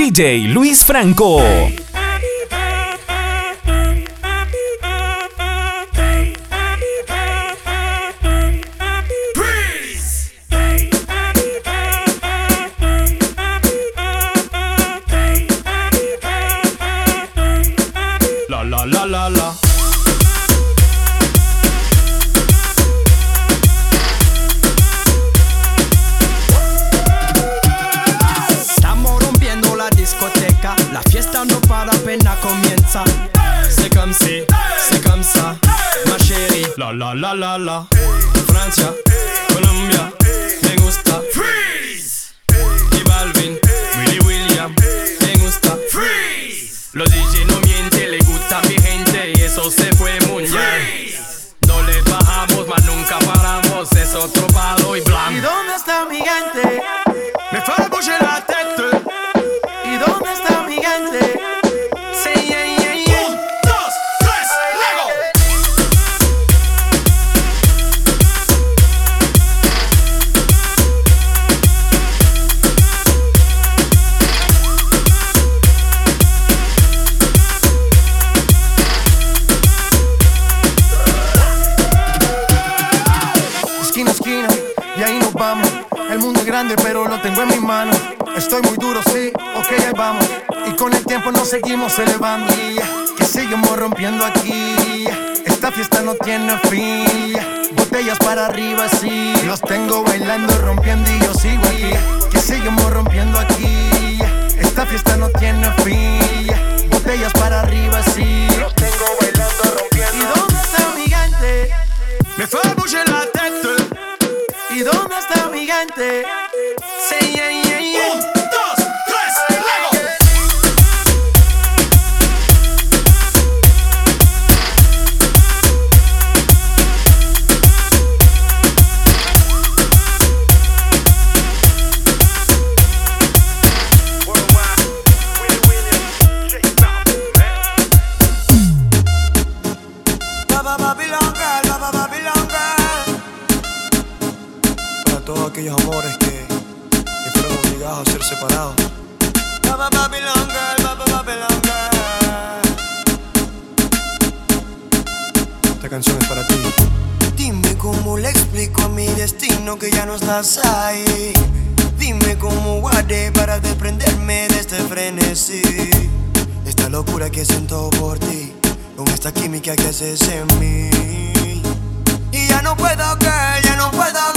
DJ Luis Franco. C'est comme si, c'est comme ça, ma chérie. La la la la la, Francia, Colombia. seguimos elevando, que seguimos rompiendo aquí. Esta fiesta no tiene fin. Botellas para arriba, sí. Los tengo bailando, rompiendo y yo sigo aquí. Que seguimos rompiendo aquí. Esta fiesta no tiene fin. Botellas para arriba, sí. Los tengo bailando, rompiendo. ¿Y dónde está mi gigante? Me fue la teta. ¿Y dónde está mi gigante? Babylon Girl, Baba Babylon Girl. Para todos aquellos amores que, que fueron obligados a ser separados. Baba Babylon Girl, Baba Babylon Girl. Esta canción es para ti. Dime cómo le explico a mi destino que ya no estás ahí. Dime cómo guardé para desprenderme de este frenesí. Esta locura que siento por ti con esta química que haces en mí. Y ya no puedo, que ya no puedo.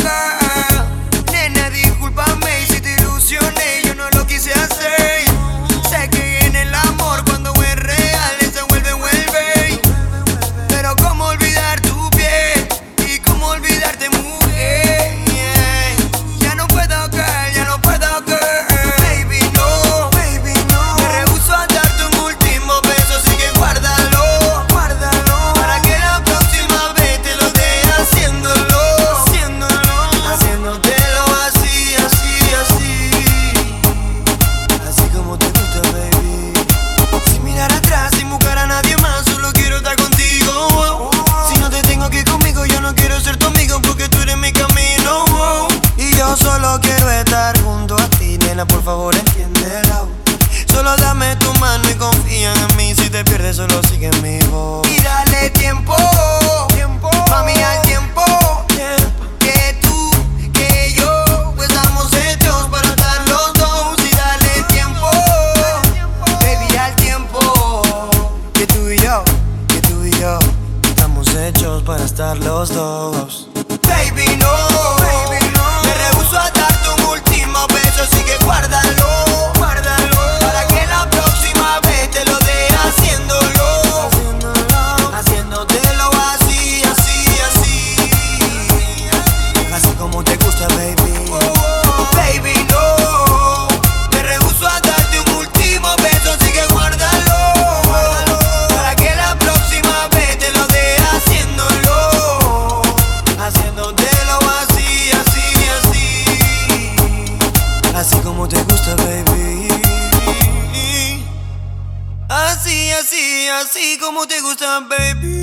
así, así como te gusta, baby.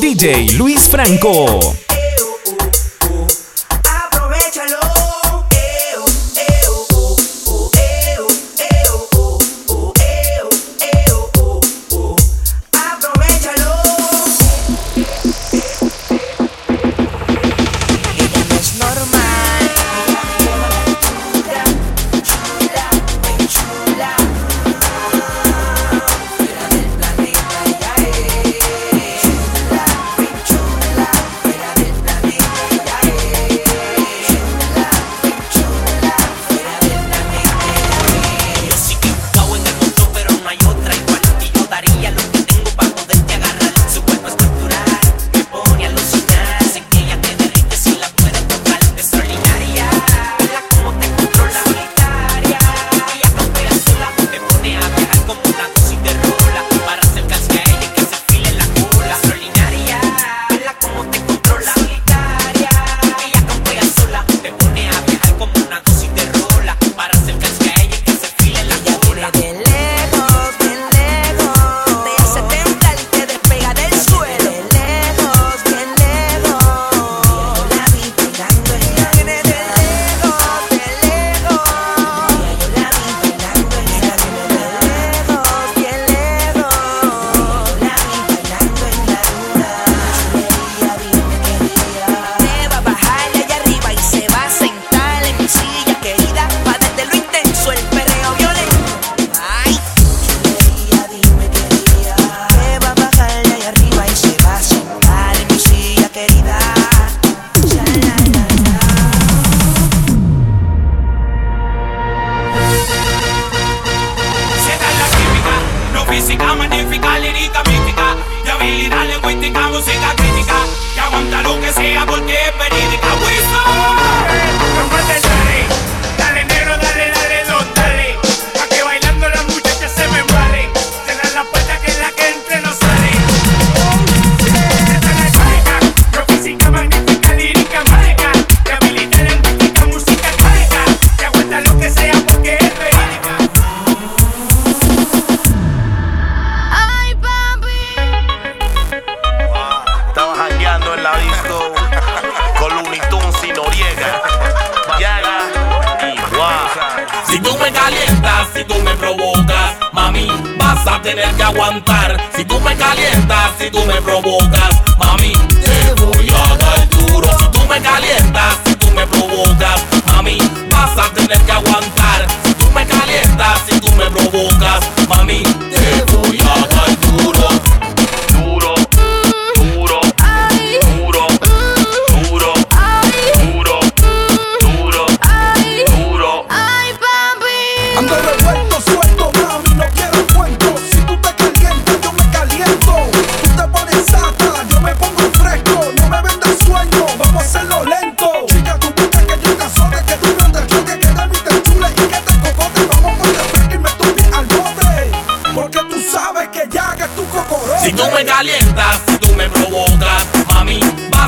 DJ Luis Franco.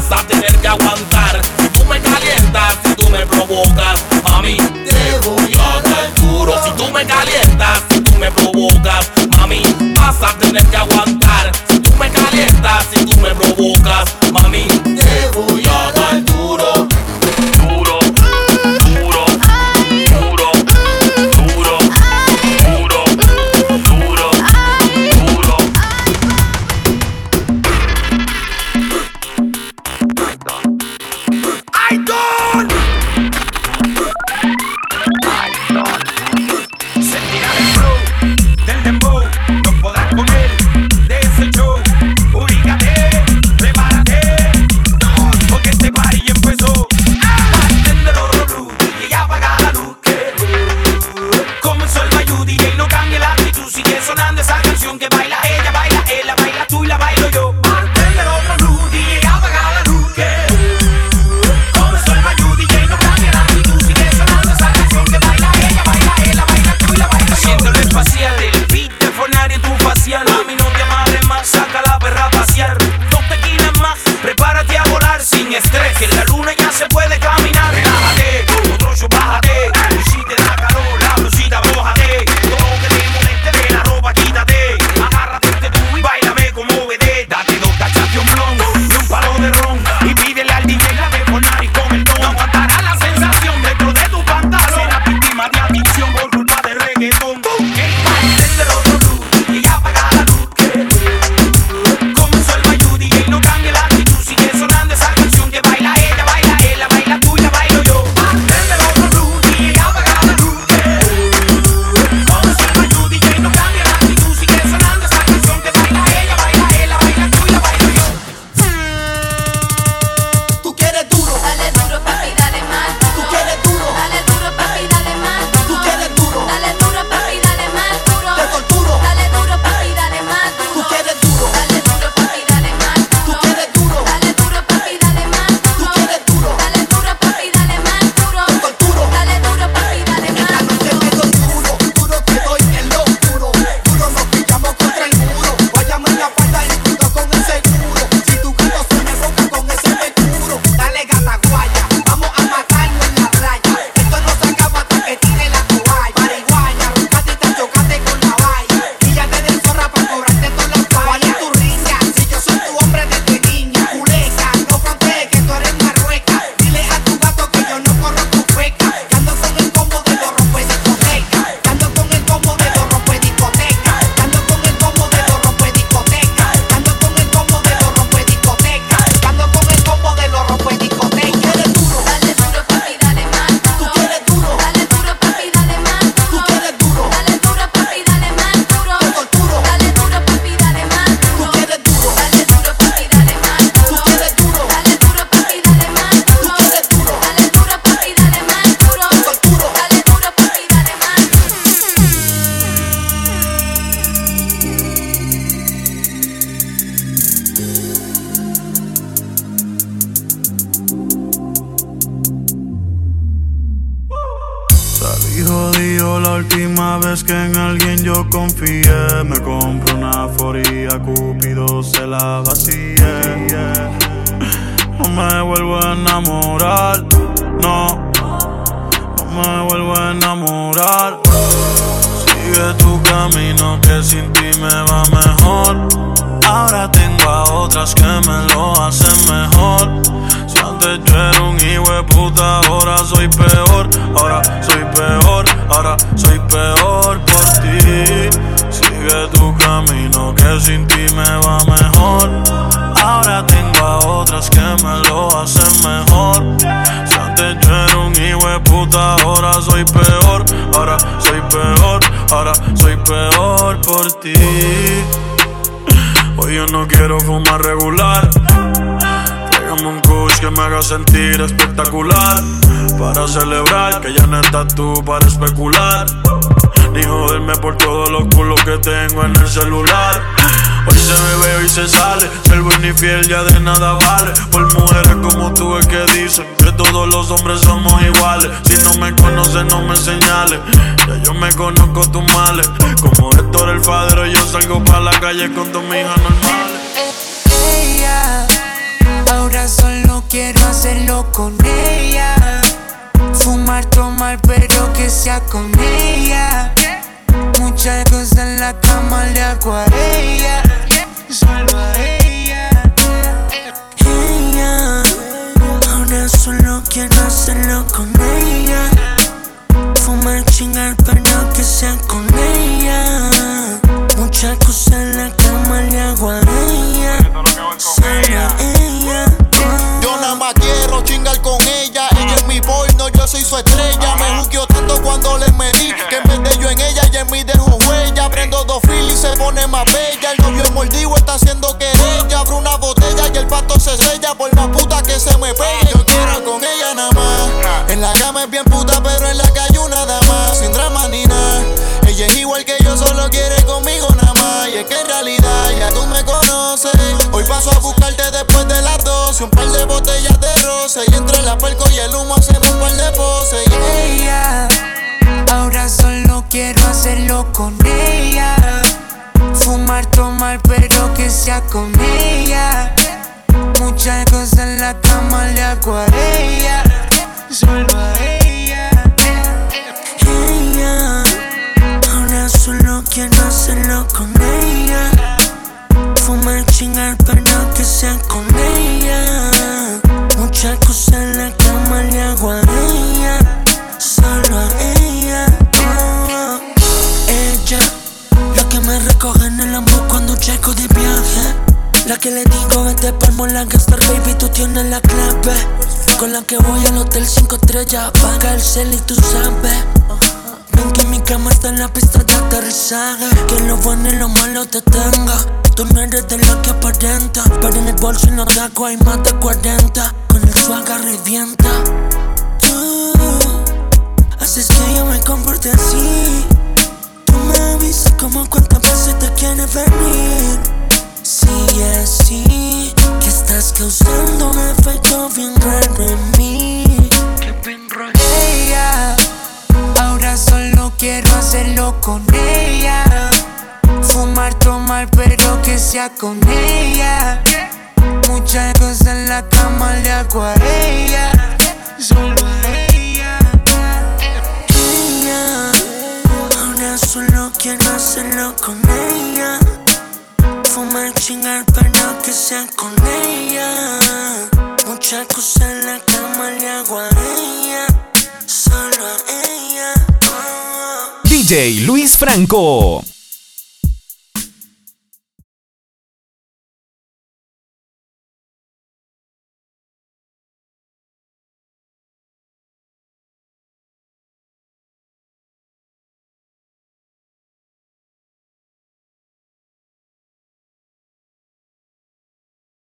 Cansado ter que aguantar última vez que en alguien yo confié. Me compré una foría, Cupido se la vacíe No me vuelvo a enamorar, no. No me vuelvo a enamorar. Sigue tu camino que sin ti me va mejor. Ahora tengo a otras que me lo hacen mejor. Si antes yo era un hijo de puta, ahora soy peor. sin ti me va mejor. Ahora tengo a otras que me lo hacen mejor. Si antes yo era un hijo de puta, ahora soy peor. Ahora soy peor, ahora soy peor por ti. Hoy yo no quiero fumar regular. Tráigame un kush que me haga sentir espectacular. Para celebrar que ya no estás tú para especular. Ni joderme por todos los culos que tengo en el celular. Hoy se bebe, y se sale. Ser buen y fiel ya de nada vale. Por mujeres como tú es que dicen que todos los hombres somos iguales. Si no me conoces, no me señales. Ya yo me conozco tus males. Como Héctor el padre, yo salgo para la calle con tus hijas normales. Ella, ahora solo quiero hacerlo con ella. Fumar, tomar, pero que sea con ella Muchas cosas en la cama le hago a ella. Solo a ella. Ella. Ahora solo quiero hacerlo con ella. Fumar, chingar, pero que sea con ella. Muchas cosas en la cama le hago a ella. Solo a ella. Chingar, pero que sea con ella. Muchas cosas en la cama le hago a ella. Solo a ella. Oh. Ella. La que me recoge en el amor cuando llego de viaje. La que le digo vete palmo la gastar baby tú tienes la clave Con la que voy al hotel 5 estrellas Paga el cel y tú sabes Ven que mi cama está en la pista de aterrizaje Que lo bueno y lo malo te Bolso y no taco hay más de 40 Con el swagger revienta Tú haces que yo me comporte así Tú me avisas como cuántas veces te quieres venir Sigue así, que estás causando un efecto bien raro en mí. Ella, ahora solo quiero hacerlo con ella. Fumar, tomar, pero que sea con ella. Muchas cosas en la cama le hago a ella. Solo ella. Ella, ahora solo quiero hacerlo con ella. Fumar, chingar, pero que sea con ella. Muchas cosas en la cama le hago ella. Solo a ella. DJ Luis Franco.